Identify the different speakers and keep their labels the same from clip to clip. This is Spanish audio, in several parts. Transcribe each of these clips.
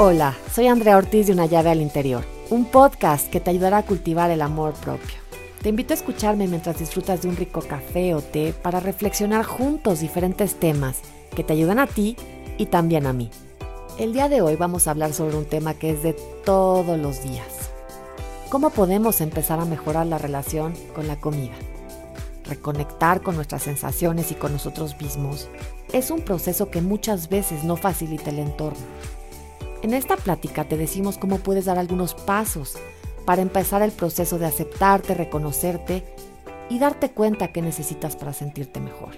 Speaker 1: Hola, soy Andrea Ortiz de Una llave al interior, un podcast que te ayudará a cultivar el amor propio. Te invito a escucharme mientras disfrutas de un rico café o té para reflexionar juntos diferentes temas que te ayudan a ti y también a mí. El día de hoy vamos a hablar sobre un tema que es de todos los días. ¿Cómo podemos empezar a mejorar la relación con la comida? Reconectar con nuestras sensaciones y con nosotros mismos es un proceso que muchas veces no facilita el entorno en esta plática te decimos cómo puedes dar algunos pasos para empezar el proceso de aceptarte, reconocerte y darte cuenta que necesitas para sentirte mejor.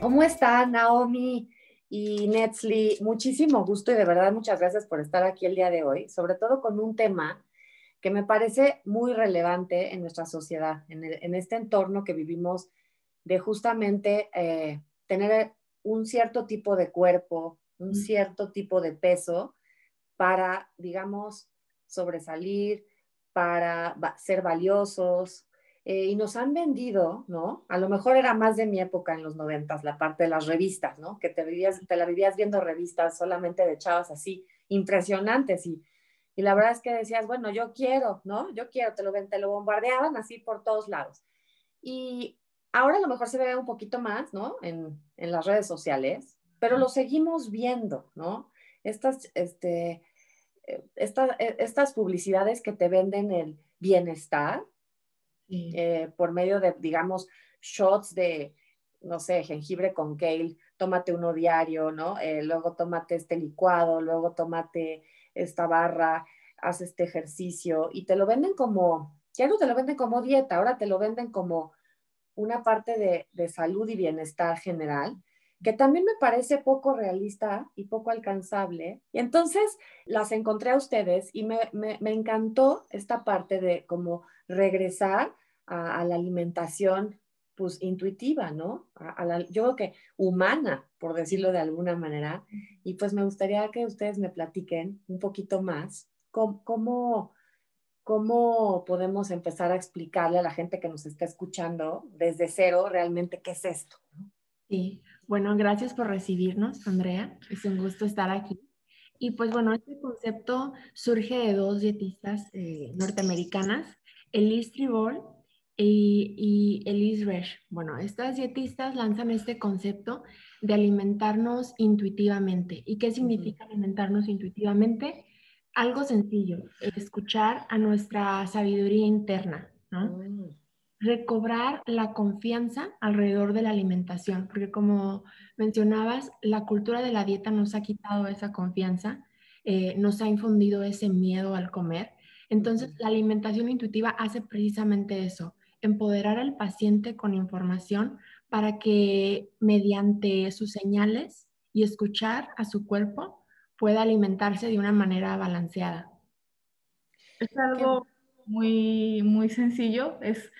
Speaker 2: ¿Cómo están Naomi y Netzli? Muchísimo gusto y de verdad muchas gracias por estar aquí el día de hoy, sobre todo con un tema que me parece muy relevante en nuestra sociedad, en, este entorno que vivimos de justamente eh, tener un cierto tipo de cuerpo, un cierto tipo de peso para, digamos, sobresalir, para ser valiosos. Eh, y nos han vendido, ¿no? A lo mejor era más de mi época en los noventas, la parte de las revistas, ¿no? Que te, vivías, te la vivías viendo revistas solamente de chavas así, impresionantes. Y, y la verdad es que decías, bueno, yo quiero, ¿no? Yo quiero, te lo, te lo bombardeaban así por todos lados. Y ahora a lo mejor se ve un poquito más, ¿no? En, en las redes sociales, pero lo seguimos viendo, ¿no? Estas, este, eh, eh, estas publicidades que te venden el bienestar eh, por medio de, digamos, shots de, no sé, jengibre con kale, tómate uno diario, ¿no? luego tómate este licuado, luego tómate esta barra, haz este ejercicio y te lo venden como, ya no te lo venden como dieta, ahora te lo venden como una parte de, de salud y bienestar general que también me parece poco realista y poco alcanzable. Y entonces las encontré a ustedes y me, encantó esta parte de como regresar a, la alimentación pues intuitiva, ¿no? A, la, yo creo que humana, por decirlo de alguna manera. Y pues me gustaría que ustedes me platiquen un poquito más cómo, cómo, cómo podemos empezar a explicarle a la gente que nos está escuchando desde cero realmente qué es esto.
Speaker 3: Sí, bueno, gracias por recibirnos, Andrea. Es un gusto estar aquí. Y pues bueno, este concepto surge de dos dietistas eh, norteamericanas, Elise Tribol y, y, Elise Resch. Bueno, estas dietistas lanzan este concepto de alimentarnos intuitivamente. ¿Y qué significa alimentarnos intuitivamente? Algo sencillo, escuchar a nuestra sabiduría interna, ¿no? Mm recobrar la confianza alrededor de la alimentación, porque como mencionabas, la cultura de la dieta nos ha quitado esa confianza, eh, nos ha infundido ese miedo al comer. Entonces, la alimentación intuitiva hace precisamente eso, empoderar al paciente con información para que mediante sus señales y escuchar a su cuerpo pueda alimentarse de una manera balanceada.
Speaker 4: Es algo muy, muy sencillo, es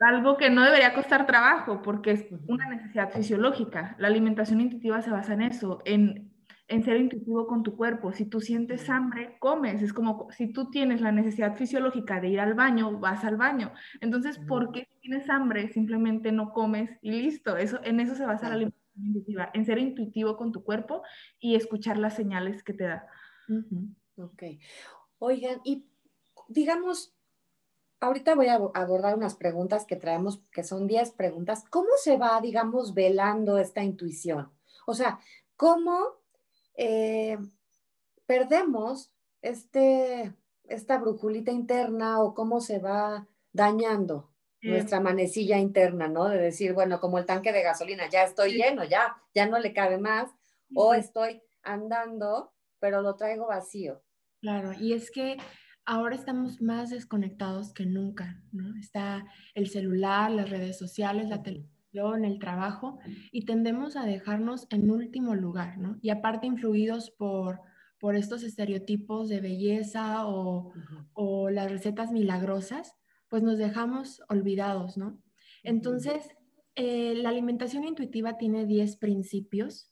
Speaker 4: algo que no debería costar trabajo porque es una necesidad fisiológica. La alimentación intuitiva se basa en eso, en, en, ser intuitivo con tu cuerpo. Si tú sientes hambre, comes. Es como si tú tienes la necesidad fisiológica de ir al baño, vas al baño. Entonces, ¿por qué tienes hambre simplemente no comes y listo? Eso, en eso se basa la alimentación intuitiva, en ser intuitivo con tu cuerpo y escuchar las señales que te da.
Speaker 2: Ok. Oigan, y digamos, ahorita voy a abordar unas preguntas que traemos, que son 10 preguntas. ¿Cómo se va, digamos, velando esta intuición? O sea, ¿cómo eh, perdemos este, esta brujulita interna o cómo se va dañando nuestra manecilla interna, ¿no? De decir, bueno, como el tanque de gasolina, ya estoy lleno, ya, ya no le cabe más, o estoy andando, pero lo traigo vacío.
Speaker 3: Claro, y es que ahora estamos más desconectados que nunca, ¿no? Está el celular, las redes sociales, la televisión, el trabajo, y tendemos a dejarnos en último lugar, ¿no? Y aparte influidos por, por estos estereotipos de belleza o, o las recetas milagrosas, pues nos dejamos olvidados, ¿no? Entonces, eh, la alimentación intuitiva tiene 10 principios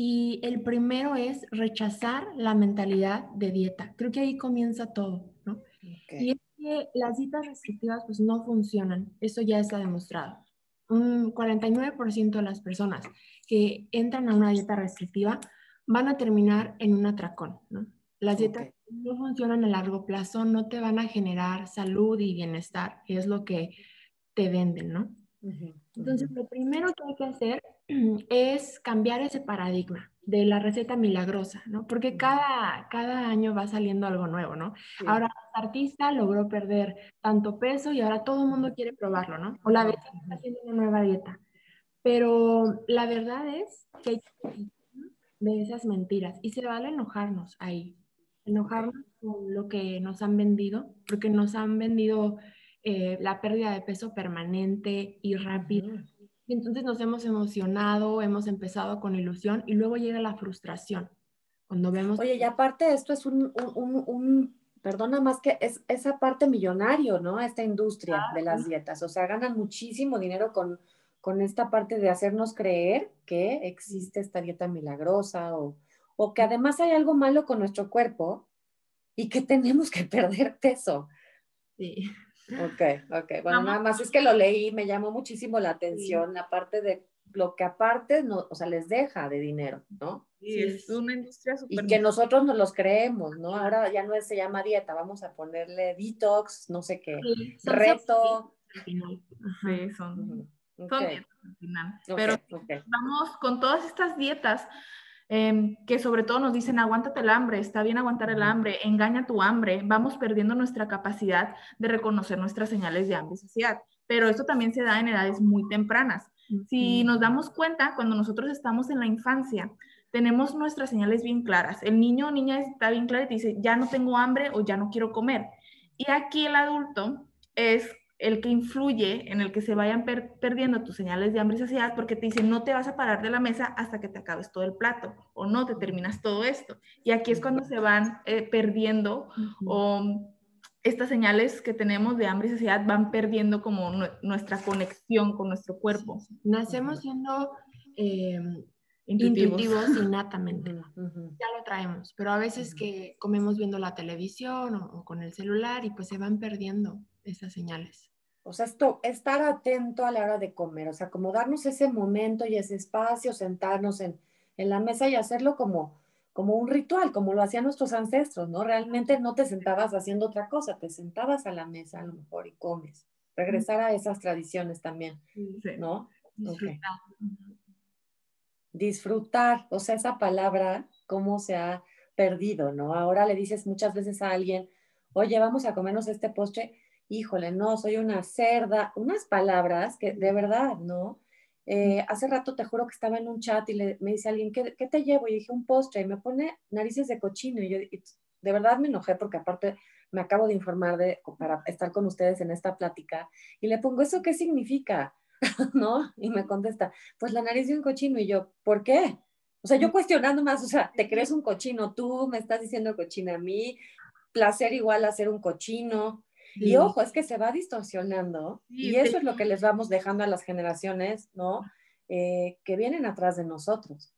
Speaker 3: y el primero es rechazar la mentalidad de dieta. Creo que ahí comienza todo, ¿no? Y es que las dietas restrictivas pues no funcionan, eso ya está demostrado. Un 49% de las personas que entran a una dieta restrictiva van a terminar en un atracón, ¿no? Las dietas no funcionan a largo plazo, no te van a generar salud y bienestar, que es lo que te venden, ¿no? Entonces, lo primero que hay que hacer es cambiar ese paradigma de la receta milagrosa, ¿no? Porque cada, cada año va saliendo algo nuevo, ¿no? Ahora, el artista logró perder tanto peso y ahora todo el mundo quiere probarlo, ¿no? O la vecina está haciendo una nueva dieta. Pero la verdad es que hay que de esas mentiras y se vale enojarnos ahí, enojarnos con lo que nos han vendido, porque nos han vendido eh, la pérdida de peso permanente y rápida. Y entonces nos hemos emocionado, hemos empezado con ilusión y luego llega la frustración. Cuando vemos...
Speaker 2: Oye, y aparte esto es un, un, un, perdona más que es esa parte millonario, ¿no? Esta industria de las dietas. O sea, ganan muchísimo dinero con, con esta parte de hacernos creer que existe esta dieta milagrosa o, o que además hay algo malo con nuestro cuerpo y que tenemos que perder peso.
Speaker 3: Sí.
Speaker 2: Ok, ok. Bueno, nada más es que lo leí, me llamó muchísimo la atención, aparte de lo que aparte, no, o sea, les deja de dinero, ¿no?
Speaker 4: Sí, es una industria
Speaker 2: súper... Y que nosotros nos los creemos, ¿no? Ahora ya no se llama dieta, vamos a ponerle detox, no sé qué, reto.
Speaker 4: Sí, son, son dietas al final. Pero vamos con todas estas dietas, Em, que sobre todo nos dicen, aguántate el hambre, está bien aguantar el hambre, engaña tu hambre, vamos perdiendo nuestra capacidad de reconocer nuestras señales de hambre y saciedad. Pero esto también se da en edades muy tempranas. Si nos damos cuenta, cuando nosotros estamos en la infancia, tenemos nuestras señales bien claras. El niño o niña está bien claro y dice, ya no tengo hambre o ya no quiero comer. Y aquí el adulto es el que influye en el que se vayan perdiendo tus señales de hambre y saciedad porque te dicen no te vas a parar de la mesa hasta que te acabes todo el plato o no te terminas todo esto. Y aquí es cuando se van eh, perdiendo o estas señales que tenemos de hambre y saciedad van perdiendo como nuestra conexión con nuestro cuerpo.
Speaker 3: Nacemos siendo eh, intuitivos. innatamente. Ya lo traemos, pero a veces que comemos viendo la televisión o con el celular y pues se van perdiendo esas señales.
Speaker 2: O sea, esto, estar atento a la hora de comer, o sea, como darnos ese momento y ese espacio, sentarnos en, en la mesa y hacerlo como, como un ritual, como lo hacían nuestros ancestros, ¿no? Realmente no te sentabas haciendo otra cosa, te sentabas a la mesa a lo mejor y comes. Regresar a esas tradiciones también, ¿no? Disfrutar. Disfrutar, o sea, esa palabra, cómo se ha perdido, ¿no? Ahora le dices muchas veces a alguien, oye, vamos a comernos este postre híjole, no, soy una cerda, unas palabras que de verdad, ¿no? Eh, hace rato te juro que estaba en un chat y le, me dice alguien, ¿qué, te llevo? Y dije, un postre, y me pone narices de cochino. Y yo de verdad me enojé porque aparte me acabo de informar de, para estar con ustedes en esta plática. Y le pongo, ¿eso qué significa? ¿No? Y me contesta, pues la nariz de un cochino. Y yo, ¿por qué? O sea, yo cuestionando más, o sea, ¿te crees un cochino tú? ¿Me estás diciendo cochina a mí? Placer igual a ser un cochino. Y ojo, es que se va distorsionando y eso es lo que les vamos dejando a las generaciones, ¿no? Eh, que vienen atrás de nosotros.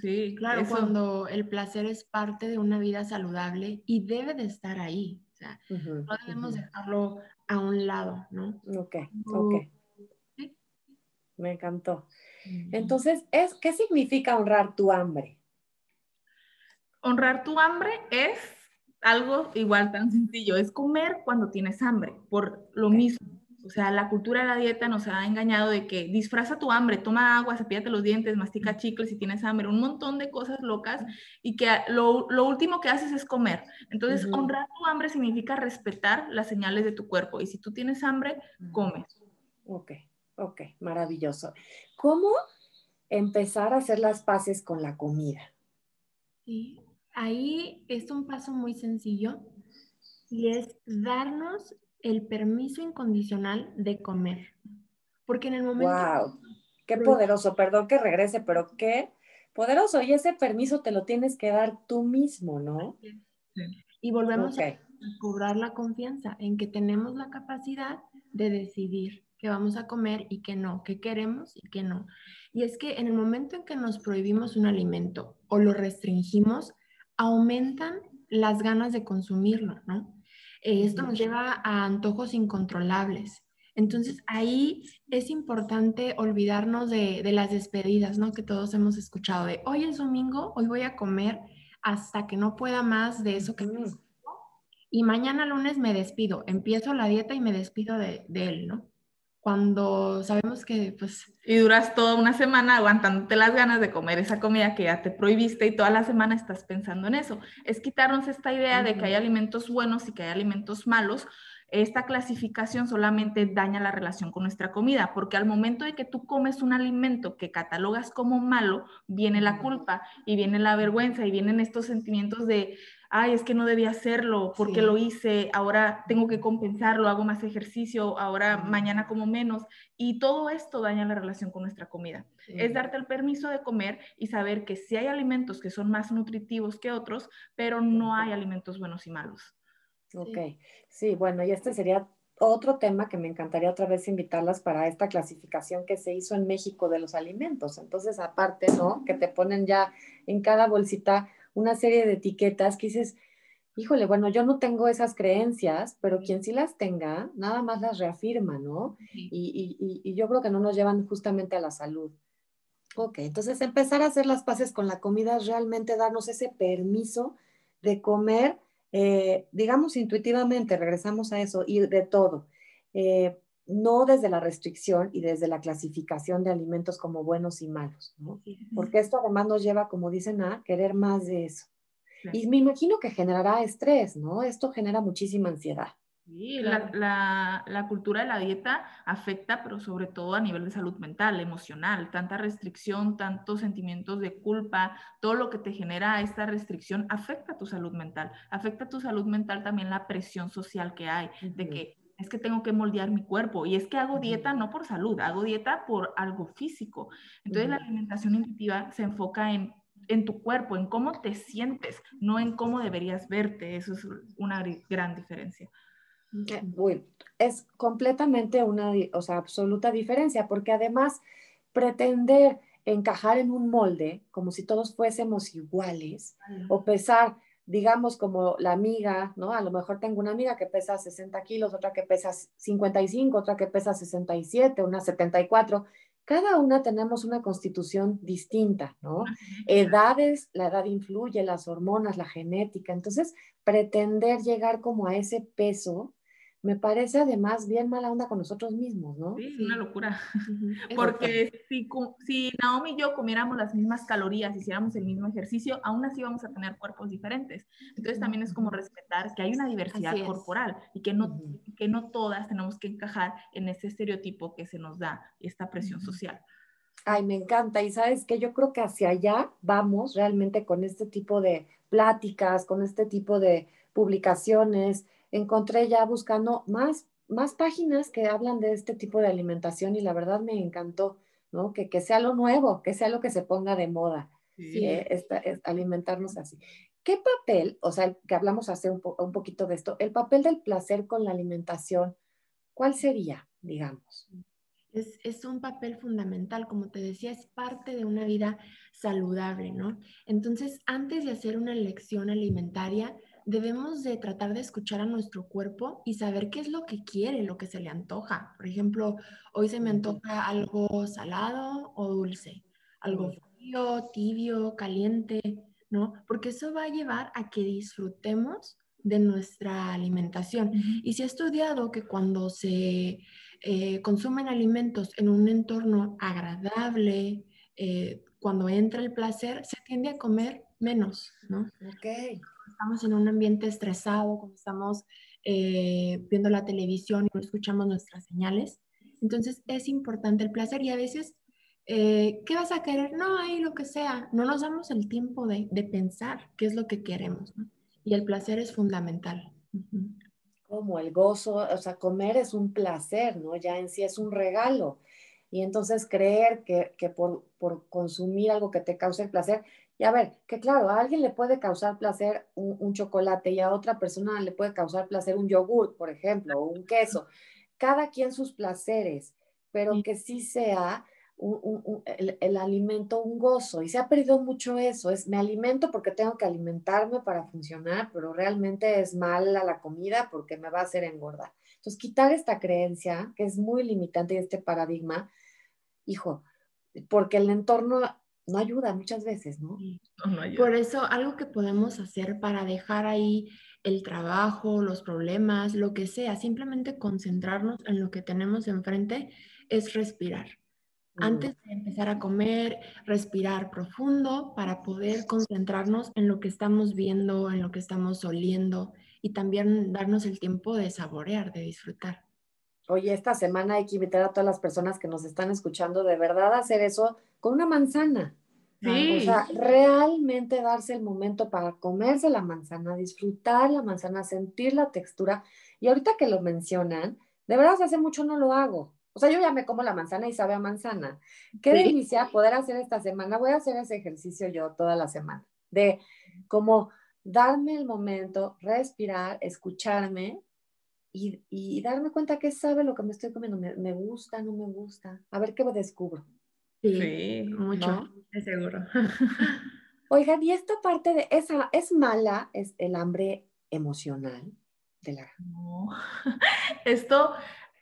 Speaker 3: Sí, claro, cuando el placer es parte de una vida saludable y debe de estar ahí. O sea, no debemos dejarlo a un lado, ¿no?
Speaker 2: Ok, ok. Me encantó. Entonces, es, ¿qué significa honrar tu hambre?
Speaker 4: Honrar tu hambre es algo igual tan sencillo, es comer cuando tienes hambre, por lo mismo. O sea, la cultura de la dieta nos ha engañado de que disfraza tu hambre, toma agua, cepíllate los dientes, mastica chicles si tienes hambre, un montón de cosas locas y que lo, lo último que haces es comer. Entonces, honrar tu hambre significa respetar las señales de tu cuerpo y si tú tienes hambre, comes.
Speaker 2: Ok, ok, maravilloso. ¿Cómo empezar a hacer las paces con la comida?
Speaker 3: Sí, ahí es un paso muy sencillo y es darnos el permiso incondicional de comer. Porque en el momento...
Speaker 2: ¡Wow! Qué poderoso, perdón que regrese, pero qué poderoso. Y ese permiso te lo tienes que dar tú mismo, ¿no?
Speaker 3: Y volvemos a cobrar la confianza en que tenemos la capacidad de decidir qué vamos a comer y qué no, qué queremos y qué no. Y es que en el momento en que nos prohibimos un alimento o lo restringimos, aumentan las ganas de consumirlo, ¿no? Eh, esto nos lleva a antojos incontrolables Entonces ahí es importante olvidarnos de, las despedidas, ¿no? Que todos hemos escuchado de hoy es domingo, hoy voy a comer hasta que no pueda más de eso que me y mañana lunes me despido, empiezo la dieta y me despido de, de él, ¿no? Cuando sabemos que pues...
Speaker 4: Y duras toda una semana aguantándote las ganas de comer esa comida que ya te prohibiste y toda la semana estás pensando en eso. Es quitarnos esta idea de que hay alimentos buenos y que hay alimentos malos. Esta clasificación solamente daña la relación con nuestra comida, porque al momento de que tú comes un alimento que catalogas como malo, viene la culpa y viene la vergüenza y vienen estos sentimientos de ay, es que no debía hacerlo, porque lo hice, ahora tengo que compensarlo, hago más ejercicio, ahora mañana como menos. Y todo esto daña la relación con nuestra comida. Es darte el permiso de comer y saber que sí hay alimentos que son más nutritivos que otros, pero no hay alimentos buenos y malos.
Speaker 2: Ok, sí, bueno, y este sería otro tema que me encantaría otra vez invitarlas para esta clasificación que se hizo en México de los alimentos. Entonces, aparte, ¿no? Que te ponen ya en cada bolsita una serie de etiquetas que dices, híjole, bueno, yo no tengo esas creencias, pero quien sí las tenga, nada más las reafirma, ¿no? Y, yo creo que no nos llevan justamente a la salud. Ok, entonces empezar a hacer las paces con la comida es realmente darnos ese permiso de comer, eh, digamos intuitivamente, regresamos a eso, y de todo. Eh, no desde la restricción y desde la clasificación de alimentos como buenos y malos, ¿no? Porque esto además nos lleva, como dicen, a querer más de eso. Y me imagino que generará estrés, ¿no? Esto genera muchísima ansiedad.
Speaker 4: Sí, la, la, cultura de la dieta afecta, pero sobre todo a nivel de salud mental, emocional, tanta restricción, tantos sentimientos de culpa, todo lo que te genera esta restricción afecta a tu salud mental, afecta a tu salud mental también la presión social que hay, de que es que tengo que moldear mi cuerpo y es que hago dieta no por salud, hago dieta por algo físico. Entonces la alimentación intuitiva se enfoca en, en tu cuerpo, en cómo te sientes, no en cómo deberías verte. Eso es una gran diferencia.
Speaker 2: Bueno, es completamente una, o sea, absoluta diferencia, porque además pretender encajar en un molde, como si todos fuésemos iguales, o pesar digamos, como la amiga, ¿no? A lo mejor tengo una amiga que pesa 60 kilos, otra que pesa 55, otra que pesa 67, una 74. Cada una tenemos una constitución distinta, ¿no? Edades, la edad influye, las hormonas, la genética. Entonces, pretender llegar como a ese peso, me parece además bien mala onda con nosotros mismos, ¿no?
Speaker 4: Sí, una locura. Porque si, si Naomi y yo comiéramos las mismas calorías, hiciéramos el mismo ejercicio, aún así vamos a tener cuerpos diferentes. Entonces también es como respetar que hay una diversidad corporal y que no, que no todas tenemos que encajar en ese estereotipo que se nos da esta presión social.
Speaker 2: Ay, me encanta. Y sabes que yo creo que hacia allá vamos realmente con este tipo de pláticas, con este tipo de publicaciones encontré ya buscando más, más páginas que hablan de este tipo de alimentación y la verdad me encantó, ¿no? Que, que sea lo nuevo, que sea lo que se ponga de moda, sí. Eh, alimentarnos así. ¿Qué papel, o sea, que hablamos hace un, un poquito de esto, el papel del placer con la alimentación, ¿cuál sería, digamos?
Speaker 3: Es, es, un papel fundamental, como te decía, es parte de una vida saludable, ¿no? Entonces, antes de hacer una elección alimentaria, debemos de tratar de escuchar a nuestro cuerpo y saber qué es lo que quiere, lo que se le antoja. Por ejemplo, hoy se me antoja algo salado o dulce, algo frío, tibio, caliente, ¿no? Porque eso va a llevar a que disfrutemos de nuestra alimentación. Y se ha estudiado que cuando se eh, consumen alimentos en un entorno agradable, eh, cuando entra el placer, se tiende a comer menos, ¿no?
Speaker 2: Ok
Speaker 3: estamos en un ambiente estresado, cuando estamos eh, viendo la televisión y no escuchamos nuestras señales. Entonces es importante el placer y a veces, eh, ¿qué vas a querer? No, hay lo que sea. No nos damos el tiempo de, de pensar qué es lo que queremos. ¿no? Y el placer es fundamental.
Speaker 2: Como el gozo, o sea, comer es un placer, ¿no? Ya en sí es un regalo. Y entonces creer que, que por, por, consumir algo que te cause el placer, y a ver, que claro, a alguien le puede causar placer un, chocolate y a otra persona le puede causar placer un yogur, por ejemplo, o un queso. Cada quien sus placeres, pero que sí sea el, alimento un gozo. Y se ha perdido mucho eso. Es me alimento porque tengo que alimentarme para funcionar, pero realmente es mala la comida porque me va a hacer engordar. Entonces, quitar esta creencia, que es muy limitante, y este paradigma, hijo, porque el entorno no ayuda muchas veces, ¿no?
Speaker 3: Por eso, algo que podemos hacer para dejar ahí el trabajo, los problemas, lo que sea, simplemente concentrarnos en lo que tenemos enfrente, es respirar. Antes de empezar a comer, respirar profundo para poder concentrarnos en lo que estamos viendo, en lo que estamos oliendo y también darnos el tiempo de saborear, de disfrutar.
Speaker 2: Oye, esta semana hay que invitar a todas las personas que nos están escuchando de verdad a hacer eso con una manzana. Sí. O sea, realmente darse el momento para comerse la manzana, disfrutar la manzana, sentir la textura. Y ahorita que lo mencionan, de verdad hace mucho no lo hago. O sea, yo ya me como la manzana y sabe a manzana. Qué delicia poder hacer esta semana. Voy a hacer ese ejercicio yo toda la semana, de como darme el momento, respirar, escucharme y, darme cuenta que sabe lo que me estoy comiendo. Me, gusta, no me gusta. A ver qué me descubro.
Speaker 3: Sí, mucho, seguro.
Speaker 2: Oigan, y esta parte de esa es mala, es el hambre emocional de la.
Speaker 4: No. Esto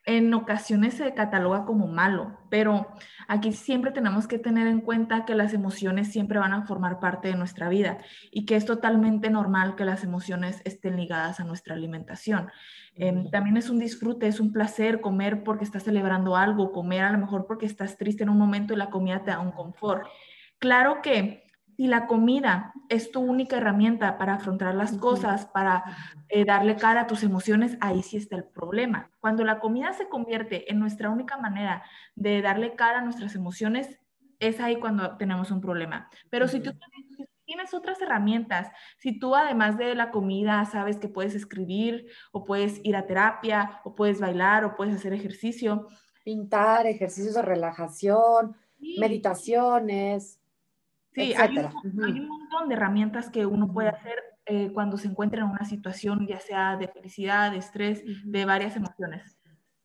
Speaker 4: en ocasiones se cataloga como malo, pero aquí siempre tenemos que tener en cuenta que las emociones siempre van a formar parte de nuestra vida y que es totalmente normal que las emociones estén ligadas a nuestra alimentación. Em, también es un disfrute, es un placer comer porque estás celebrando algo, comer a lo mejor porque estás triste en un momento y la comida te da un confort. Claro que si la comida es tu única herramienta para afrontar las cosas, para eh, darle cara a tus emociones, ahí sí está el problema. Cuando la comida se convierte en nuestra única manera de darle cara a nuestras emociones, es ahí cuando tenemos un problema. Pero si tú tienes otras herramientas, si tú además de la comida sabes que puedes escribir o puedes ir a terapia o puedes bailar o puedes hacer ejercicio.
Speaker 2: Pintar, ejercicios de relajación, meditaciones
Speaker 4: Sí, hay un, montón de herramientas que uno puede hacer eh, cuando se encuentra en una situación, ya sea de felicidad, de estrés, de varias emociones.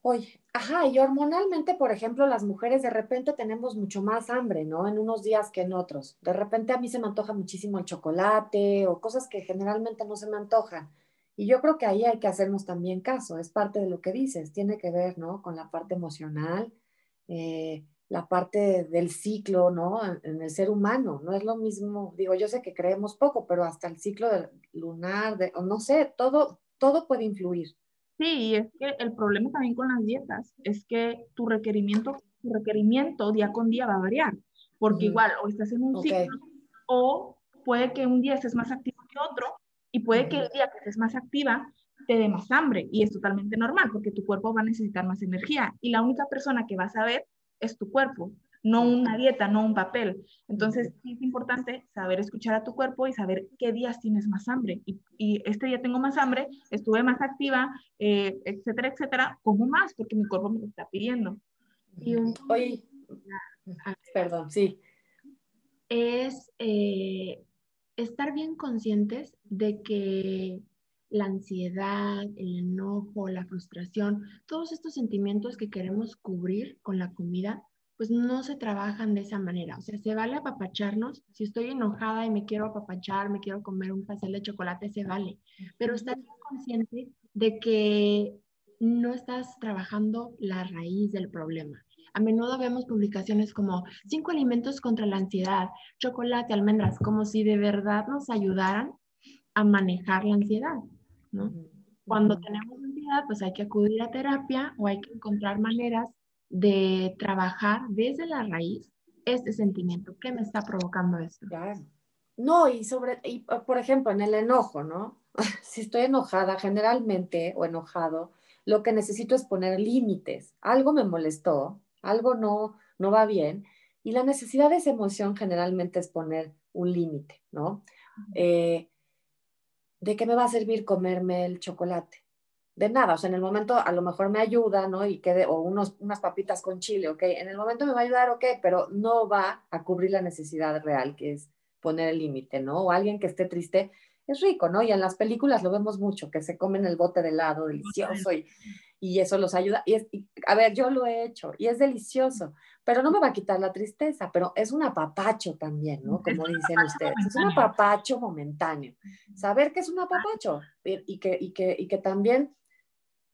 Speaker 2: Oye, ajá, y hormonalmente, por ejemplo, las mujeres de repente tenemos mucho más hambre, ¿no? En unos días que en otros. De repente a mí se me antoja muchísimo el chocolate o cosas que generalmente no se me antojan. Y yo creo que ahí hay que hacernos también caso, es parte de lo que dices, tiene que ver, ¿no? Con la parte emocional. Eh, la parte del ciclo, ¿no? En, el ser humano, no es lo mismo, digo, yo sé que creemos poco, pero hasta el ciclo lunar, de, no sé, todo, todo puede influir.
Speaker 4: Sí, y es que el problema también con las dietas es que tu requerimiento, tu requerimiento día con día va a variar, porque igual o estás en un ciclo o puede que un día estés más activo que otro y puede que el día que estés más activa te dé más hambre y es totalmente normal porque tu cuerpo va a necesitar más energía y la única persona que va a saber es tu cuerpo, no una dieta, no un papel. Entonces, es importante saber escuchar a tu cuerpo y saber qué días tienes más hambre. Y, este día tengo más hambre, estuve más activa, eh, etcétera, etcétera, como más porque mi cuerpo me lo está pidiendo.
Speaker 2: Y Oye, perdón, sí.
Speaker 3: Es eh, estar bien conscientes de que la ansiedad, el enojo, la frustración, todos estos sentimientos que queremos cubrir con la comida, pues no se trabajan de esa manera. O sea, se vale apapacharnos. Si estoy enojada y me quiero apapachar, me quiero comer un pastel de chocolate, se vale. Pero estar consciente de que no estás trabajando la raíz del problema. A menudo vemos publicaciones como cinco alimentos contra la ansiedad, chocolate, almendras, como si de verdad nos ayudaran a manejar la ansiedad. Cuando tenemos ansiedad, pues hay que acudir a terapia o hay que encontrar maneras de trabajar desde la raíz este sentimiento. ¿Qué me está provocando esto?
Speaker 2: No, y sobre, y, por ejemplo, en el enojo, ¿no? si estoy enojada generalmente o enojado, lo que necesito es poner límites. Algo me molestó, algo no, no va bien, y la necesidad de esa emoción generalmente es poner un límite, ¿no? ¿De qué me va a servir comerme el chocolate? De nada, o sea, en el momento a lo mejor me ayuda, ¿no? Y quede, o unos, unas papitas con chile, ¿ok? En el momento me va a ayudar, ¿ok? Pero no va a cubrir la necesidad real, que es poner el límite, ¿no? O alguien que esté triste, es rico, ¿no? Y en las películas lo vemos mucho, que se comen el bote de helado delicioso y, y eso los ayuda. Y, es, a ver, yo lo he hecho y es delicioso, pero no me va a quitar la tristeza, pero es un apapacho también, ¿no? Como dicen ustedes, es un apapacho momentáneo. Saber que es un apapacho y que, y que, y que también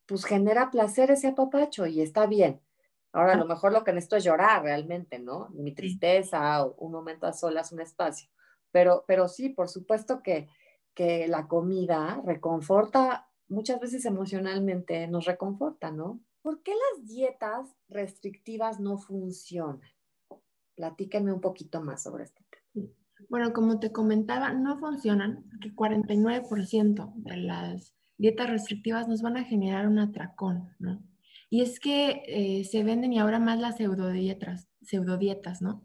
Speaker 2: pues genera placer ese apapacho y está bien. Ahora, a lo mejor lo que necesito es llorar realmente, ¿no? Mi tristeza o un momento a solas, un espacio. Pero, pero sí, por supuesto que, que la comida reconforta muchas veces emocionalmente, nos reconforta, ¿no? ¿Por qué las dietas restrictivas no funcionan? Platíquenme un poquito más sobre este tema.
Speaker 3: Bueno, como te comentaba, no funcionan porque 49% de las dietas restrictivas nos van a generar un atracón, ¿no? Y es que eh, se venden y ahora más las pseudodietas, pseudodietas ¿no?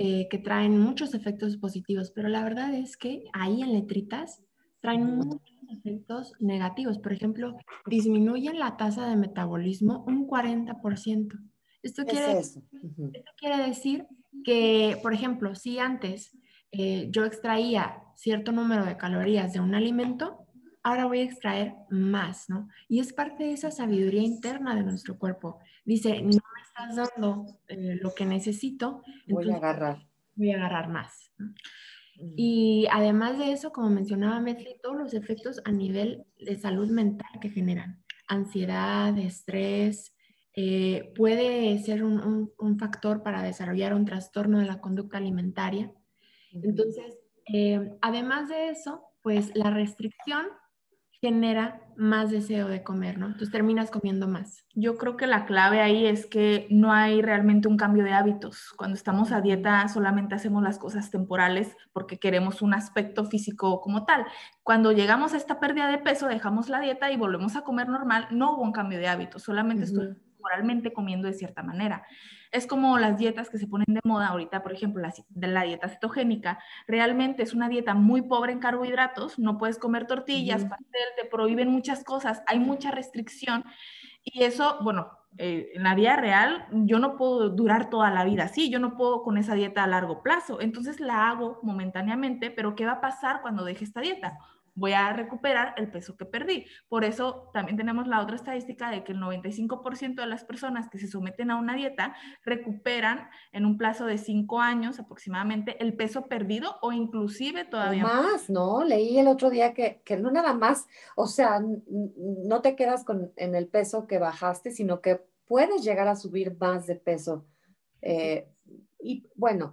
Speaker 3: Eh, que traen muchos efectos positivos, pero la verdad es que ahí en letritas traen muchos efectos negativos. Por ejemplo, disminuyen la tasa de metabolismo un 40%. Esto quiere, esto quiere decir que, por ejemplo, si antes eh, yo extraía cierto número de calorías de un alimento, ahora voy a extraer más, ¿no? Y es parte de esa sabiduría interna de nuestro cuerpo. Dice, no estás dando eh, lo que necesito.
Speaker 2: Voy a agarrar.
Speaker 3: Voy a agarrar más. Mm. Y además de eso, como mencionaba Metri, todos los efectos a nivel de salud mental que generan. Ansiedad, estrés, eh, puede ser un, un, factor para desarrollar un trastorno de la conducta alimentaria. Entonces, eh, además de eso, pues la restricción genera más deseo de comer, ¿no? Entonces terminas comiendo más.
Speaker 4: Yo creo que la clave ahí es que no hay realmente un cambio de hábitos. Cuando estamos a dieta solamente hacemos las cosas temporales porque queremos un aspecto físico como tal. Cuando llegamos a esta pérdida de peso, dejamos la dieta y volvemos a comer normal, no hubo un cambio de hábitos, solamente estoy temporalmente comiendo de cierta manera. Es como las dietas que se ponen de moda ahorita, por ejemplo, la, de la dieta cetogénica. Realmente es una dieta muy pobre en carbohidratos, no puedes comer tortillas, pastel, te prohíben muchas cosas, hay mucha restricción y eso, bueno, eh, en la vida real yo no puedo durar toda la vida así, yo no puedo con esa dieta a largo plazo, entonces la hago momentáneamente, pero ¿qué va a pasar cuando deje esta dieta? Voy a recuperar el peso que perdí. Por eso también tenemos la otra estadística de que el 95% de las personas que se someten a una dieta recuperan en un plazo de 5 años aproximadamente el peso perdido o inclusive todavía
Speaker 2: más. ¿no? Leí el otro día que, que no nada más, o sea, no te quedas con, en el peso que bajaste, sino que puedes llegar a subir más de peso. Eh, y bueno,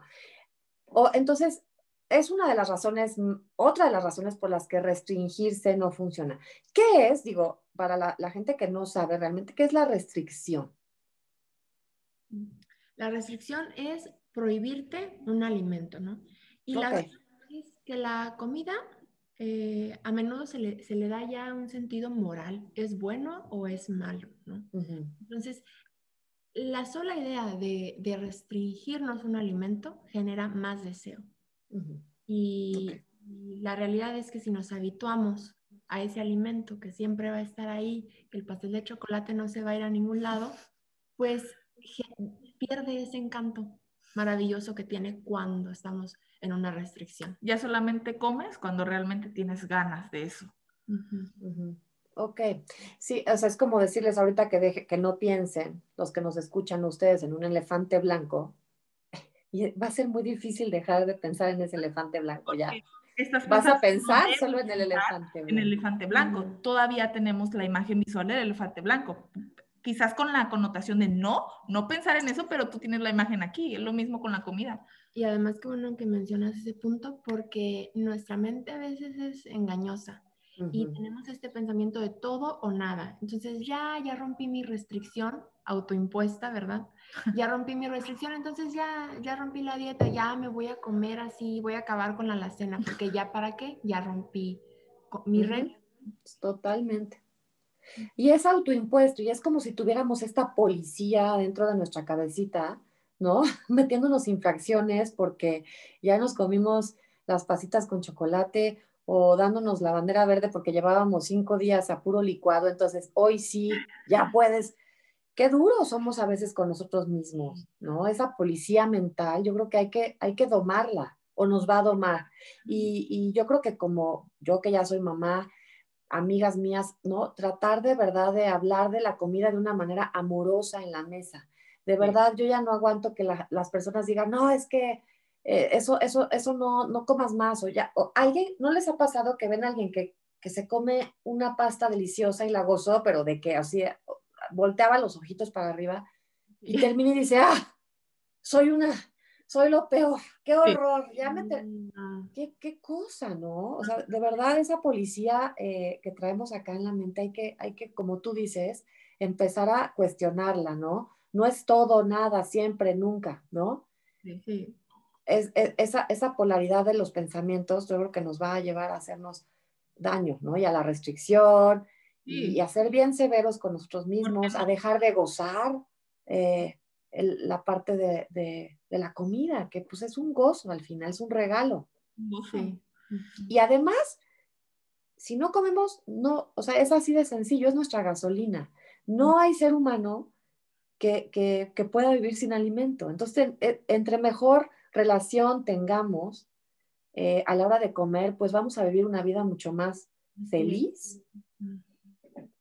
Speaker 2: o, entonces es una de las razones, otra de las razones por las que restringirse no funciona. ¿Qué es, digo, para la, gente que no sabe realmente, qué es la restricción?
Speaker 3: La restricción es prohibirte un alimento, ¿no? Y la es que la comida eh, a menudo se le, da ya un sentido moral, ¿es bueno o es malo? ¿no? Entonces, la sola idea de, de, restringirnos un alimento genera más deseo y, la realidad es que si nos habituamos a ese alimento que siempre va a estar ahí, que el pastel de chocolate no se va a ir a ningún lado, pues pierde ese encanto maravilloso que tiene cuando estamos en una restricción.
Speaker 4: Ya solamente comes cuando realmente tienes ganas de eso.
Speaker 2: Ok, sí, o sea, es como decirles ahorita que, deje, que no piensen los que nos escuchan ustedes en un elefante blanco, y va a ser muy difícil dejar de pensar en ese elefante blanco ya. Vas a pensar solo en el elefante
Speaker 4: blanco. En el elefante blanco. Todavía tenemos la imagen visual del elefante blanco. Quizás con la connotación de no, no pensar en eso, pero tú tienes la imagen aquí. Es lo mismo con la comida.
Speaker 3: Y además, qué bueno que mencionas ese punto, porque nuestra mente a veces es engañosa. Y tenemos este pensamiento de todo o nada. Entonces ya, ya rompí mi restricción autoimpuesta, ¿verdad? Ya rompí mi restricción, entonces ya, ya rompí la dieta, ya me voy a comer así, voy a acabar con la alacena, porque ya para qué, ya rompí mi regla.
Speaker 2: Totalmente. Y es autoimpuesto, y es como si tuviéramos esta policía dentro de nuestra cabecita, ¿no? Metiéndonos infracciones porque ya nos comimos las pasitas con chocolate o dándonos la bandera verde porque llevábamos cinco días a puro licuado, entonces hoy sí, ya puedes. Qué duros somos a veces con nosotros mismos, ¿no? Esa policía mental, yo creo que hay que, hay que domarla o nos va a domar. Y, y yo creo que como yo que ya soy mamá, amigas mías, ¿no? Tratar de verdad de hablar de la comida de una manera amorosa en la mesa. De verdad, yo ya no aguanto que las personas digan, no, es que eh, eso, eso, eso no, no comas más o ya. O alguien, ¿no les ha pasado que ven a alguien que que se come una pasta deliciosa y la gozó, pero de que así volteaba los ojitos para arriba y termina y dice, ah, soy una, soy lo peor, qué horror, ya me... Mm, ¿Qué, ¿Qué, cosa, ¿no? O sea, de verdad esa policía eh, que traemos acá en la mente hay que, hay que, como tú dices, empezar a cuestionarla, ¿no? No es todo, nada, siempre, nunca, ¿no? Sí, sí. Es, esa, esa polaridad de los pensamientos yo creo que nos va a llevar a hacernos daño, ¿no? Y a la restricción, y, a ser bien severos con nosotros mismos, a dejar de gozar eh, la parte de, de, la comida, que pues es un gozo al final, es un regalo. Sí. Y además, si no comemos, no, o sea, es así de sencillo, es nuestra gasolina. No hay ser humano que, que, que pueda vivir sin alimento. Entonces, e, entre mejor relación tengamos eh, a la hora de comer, pues vamos a vivir una vida mucho más feliz,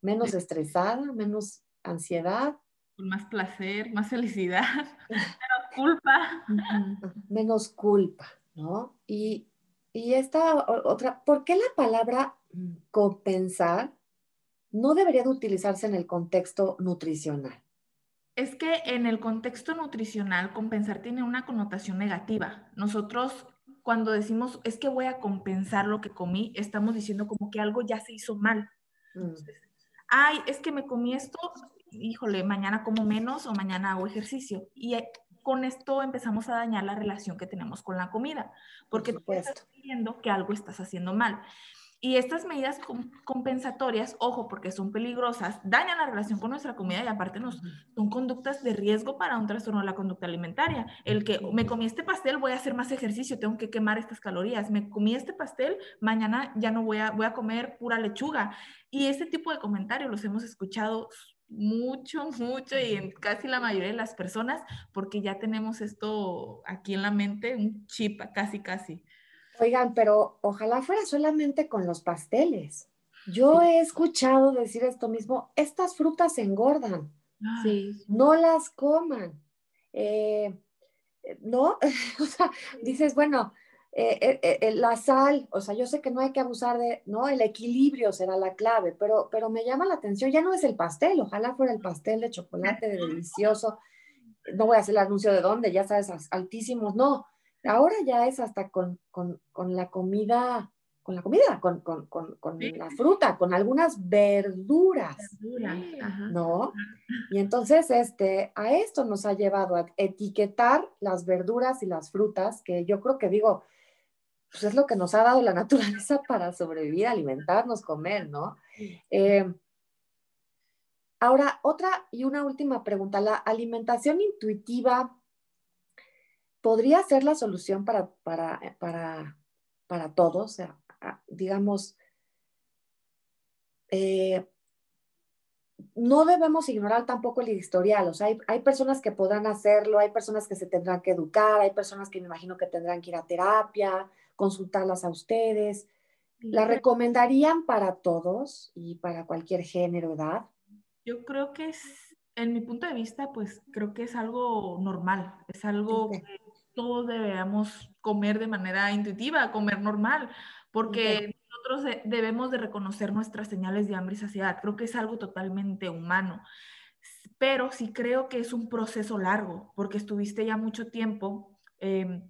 Speaker 2: menos estresada, menos ansiedad.
Speaker 4: Con más placer, más felicidad, menos culpa.
Speaker 2: Menos culpa, ¿no? Y, y esta otra, ¿por qué la palabra compensar no debería de utilizarse en el contexto nutricional?
Speaker 4: Es que en el contexto nutricional compensar tiene una connotación negativa. Nosotros cuando decimos es que voy a compensar lo que comí, estamos diciendo como que algo ya se hizo mal. Mm ay, es que me comí esto, híjole, mañana como menos o mañana hago ejercicio. Y eh, con esto empezamos a dañar la relación que tenemos con la comida, porque tú estás viendo que algo estás haciendo mal. Y estas medidas compensatorias, ojo, porque son peligrosas, dañan la relación con nuestra comida y aparte nos, son conductas de riesgo para un trastorno de la conducta alimentaria. El que me comí este pastel, voy a hacer más ejercicio, tengo que quemar estas calorías. Me comí este pastel, mañana ya no voy a, voy a comer pura lechuga. Y este tipo de comentarios los hemos escuchado mucho, mucho y en casi la mayoría de las personas porque ya tenemos esto aquí en la mente, un chip casi, casi.
Speaker 2: Oigan, pero ojalá fuera solamente con los pasteles. Yo he escuchado decir esto mismo, estas frutas engordan. Sí. No las coman. Eh, ¿No? o sea, dices, bueno, eh, eh, la sal, o sea, yo sé que no hay que abusar de, ¿no? El equilibrio será la clave, pero, pero me llama la atención, ya no es el pastel, ojalá fuera el pastel de chocolate de delicioso. No voy a hacer el anuncio de dónde, ya sabes, altísimos, no Ahora ya es hasta con, la comida, con la comida, con, la fruta, con algunas verduras, ¿no? Y entonces este, a esto nos ha llevado a etiquetar las verduras y las frutas, que yo creo que digo, pues es lo que nos ha dado la naturaleza para sobrevivir, alimentarnos, comer, ¿no? Eh, ahora, otra y una última pregunta, la alimentación intuitiva podría ser la solución para, para, para, para todos, o sea, digamos, eh, no debemos ignorar tampoco el historial, o sea, hay, hay, personas que podrán hacerlo, hay personas que se tendrán que educar, hay personas que me imagino que tendrán que ir a terapia, consultarlas a ustedes. ¿La recomendarían para todos y para cualquier género, edad?
Speaker 4: Yo creo que es, en mi punto de vista, pues creo que es algo normal, es algo que todos debemos comer de manera intuitiva, comer normal, porque nosotros debemos de reconocer nuestras señales de hambre y saciedad. Creo que es algo totalmente humano. Pero sí creo que es un proceso largo, porque estuviste ya mucho tiempo eh,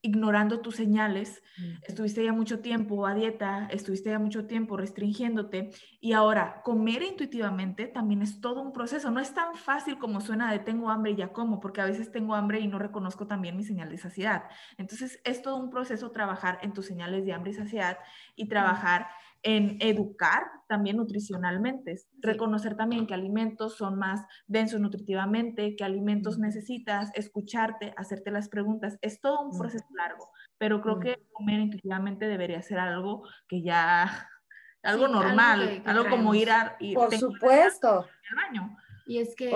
Speaker 4: ignorando tus señales, estuviste ya mucho tiempo a dieta, estuviste ya mucho tiempo restringiéndote y ahora comer intuitivamente también es todo un proceso. No es tan fácil como suena de tengo hambre y ya como, porque a veces tengo hambre y no reconozco también mi señal de saciedad. Entonces es todo un proceso trabajar en tus señales de hambre y saciedad y trabajar en educar también nutricionalmente, reconocer también que alimentos son más densos nutritivamente, que alimentos necesitas, escucharte, hacerte las preguntas. Es todo un proceso largo, pero creo que comer intuitivamente debería ser algo que ya, algo normal, algo, como ir a... Ir,
Speaker 2: Por supuesto.
Speaker 3: baño. Y es que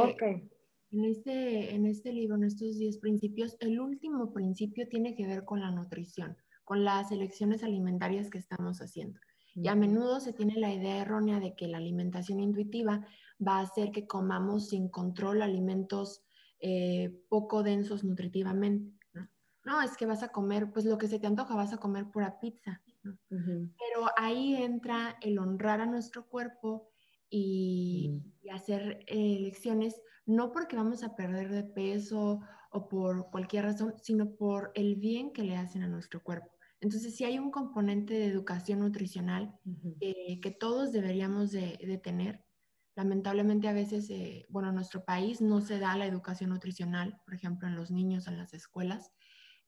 Speaker 3: en, este, en este libro, en estos 10 principios, el último principio tiene que ver con la nutrición, con las elecciones alimentarias que estamos haciendo. Y a menudo se tiene la idea errónea de que la alimentación intuitiva va a hacer que comamos sin control alimentos eh, poco densos nutritivamente. ¿no? es que vas a comer, pues lo que se te antoja, vas a comer pura pizza. Pero ahí entra el honrar a nuestro cuerpo y, y hacer elecciones, no porque vamos a perder de peso o por cualquier razón, sino por el bien que le hacen a nuestro cuerpo. Entonces, si hay un componente de educación nutricional eh, que todos deberíamos de, tener. Lamentablemente a veces, eh, bueno, en nuestro país no se da la educación nutricional, por ejemplo, en los niños, en las escuelas.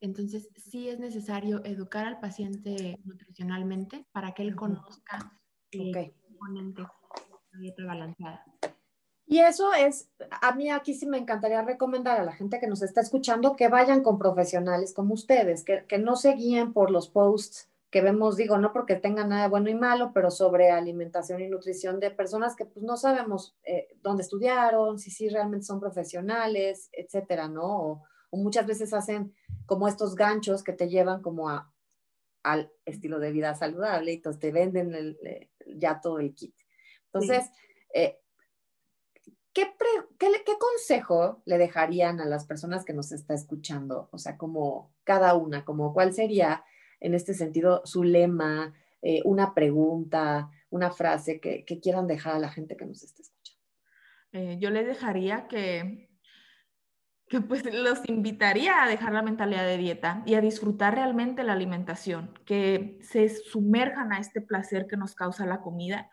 Speaker 3: Entonces, sí es necesario educar al paciente nutricionalmente para que él conozca el componente de dieta balanceada.
Speaker 2: Y eso es, a mí aquí sí me encantaría recomendar a la gente que nos está escuchando que vayan con profesionales como ustedes, que, no se guíen por los posts que vemos, digo, no porque tengan nada bueno y malo, pero sobre alimentación y nutrición de personas que pues no sabemos eh, dónde estudiaron, si sí realmente son profesionales, etcétera, ¿no? O, muchas veces hacen como estos ganchos que te llevan como a, al estilo de vida saludable y entonces te venden el, eh, ya todo el kit. Entonces, eh, ¿qué, consejo le dejarían a las personas que nos está escuchando? O sea, como cada una, como cuál sería en este sentido su lema, eh, una pregunta, una frase que, quieran dejar a la gente que nos está escuchando.
Speaker 4: Eh, yo les dejaría que, que pues los invitaría a dejar la mentalidad de dieta y a disfrutar realmente la alimentación, que se sumerjan a este placer que nos causa la comida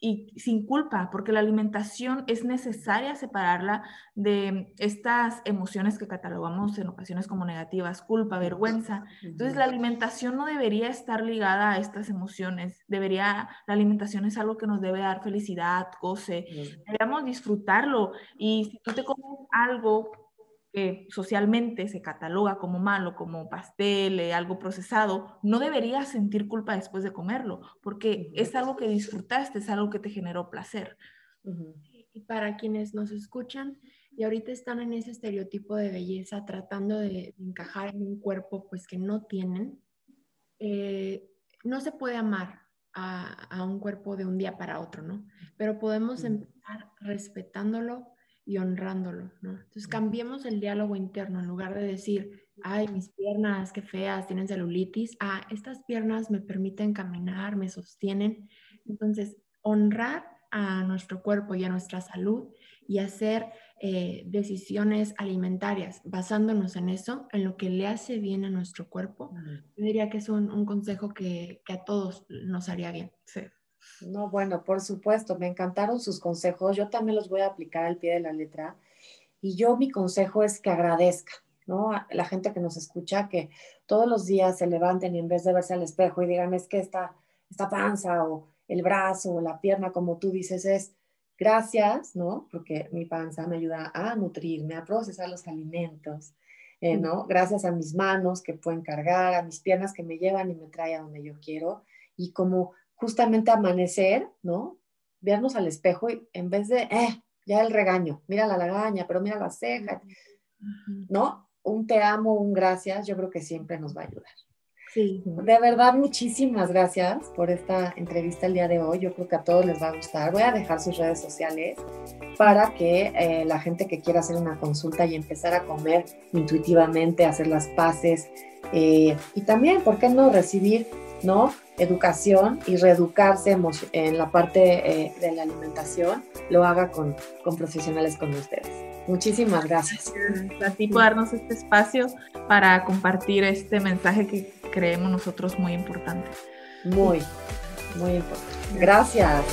Speaker 4: y sin culpa, porque la alimentación es necesaria separarla de estas emociones que catalogamos en ocasiones como negativas, culpa, vergüenza. Entonces la alimentación no debería estar ligada a estas emociones, debería, la alimentación es algo que nos debe dar felicidad, goce, deberíamos disfrutarlo. Y si tú te comes algo que socialmente se cataloga como malo, como pastel, eh, algo procesado, no deberías sentir culpa después de comerlo, porque es algo que disfrutaste, es algo que te generó placer.
Speaker 3: Y para quienes nos escuchan y ahorita están en ese estereotipo de belleza, tratando de, encajar en un cuerpo pues que no tienen, eh, no se puede amar a, un cuerpo de un día para otro, ¿no? Pero podemos empezar respetándolo, y honrándolo, ¿no? Entonces cambiemos el diálogo interno en lugar de decir, ay, mis piernas, qué feas, tienen celulitis, ah, estas piernas me permiten caminar, me sostienen. Entonces, honrar a nuestro cuerpo y a nuestra salud y hacer eh, decisiones alimentarias basándonos en eso, en lo que le hace bien a nuestro cuerpo, yo diría que es un, un consejo que, que, a todos nos haría bien.
Speaker 2: Sí. No, bueno, por supuesto, me encantaron sus consejos. Yo también los voy a aplicar al pie de la letra. Y yo mi consejo es que agradezca, ¿no? A la gente que nos escucha, que todos los días se levanten y en vez de verse al espejo y digan, es que esta, esta panza o el brazo o la pierna, como tú dices, es gracias, ¿no? Porque mi panza me ayuda a nutrirme, a procesar los alimentos, eh, ¿no? Gracias a mis manos que pueden cargar, a mis piernas que me llevan y me traen a donde yo quiero. Y como justamente amanecer, ¿no? Vernos al espejo y en vez de, eh, ya el regaño, mira la lagaña, pero mira la ceja, ¿no? Un te amo, un gracias, yo creo que siempre nos va a ayudar. Sí. De verdad, muchísimas gracias por esta entrevista el día de hoy. Yo creo que a todos les va a gustar. Voy a dejar sus redes sociales para que eh, la gente que quiera hacer una consulta y empezar a comer intuitivamente, hacer las paces eh, y también, ¿por qué no recibir, no? Educación y reeducarse en la parte eh, de la alimentación, lo haga con, con, profesionales como ustedes. Muchísimas gracias.
Speaker 4: Gracias a ti por darnos este espacio para compartir este mensaje que creemos nosotros muy importante.
Speaker 2: Muy, muy importante. Gracias.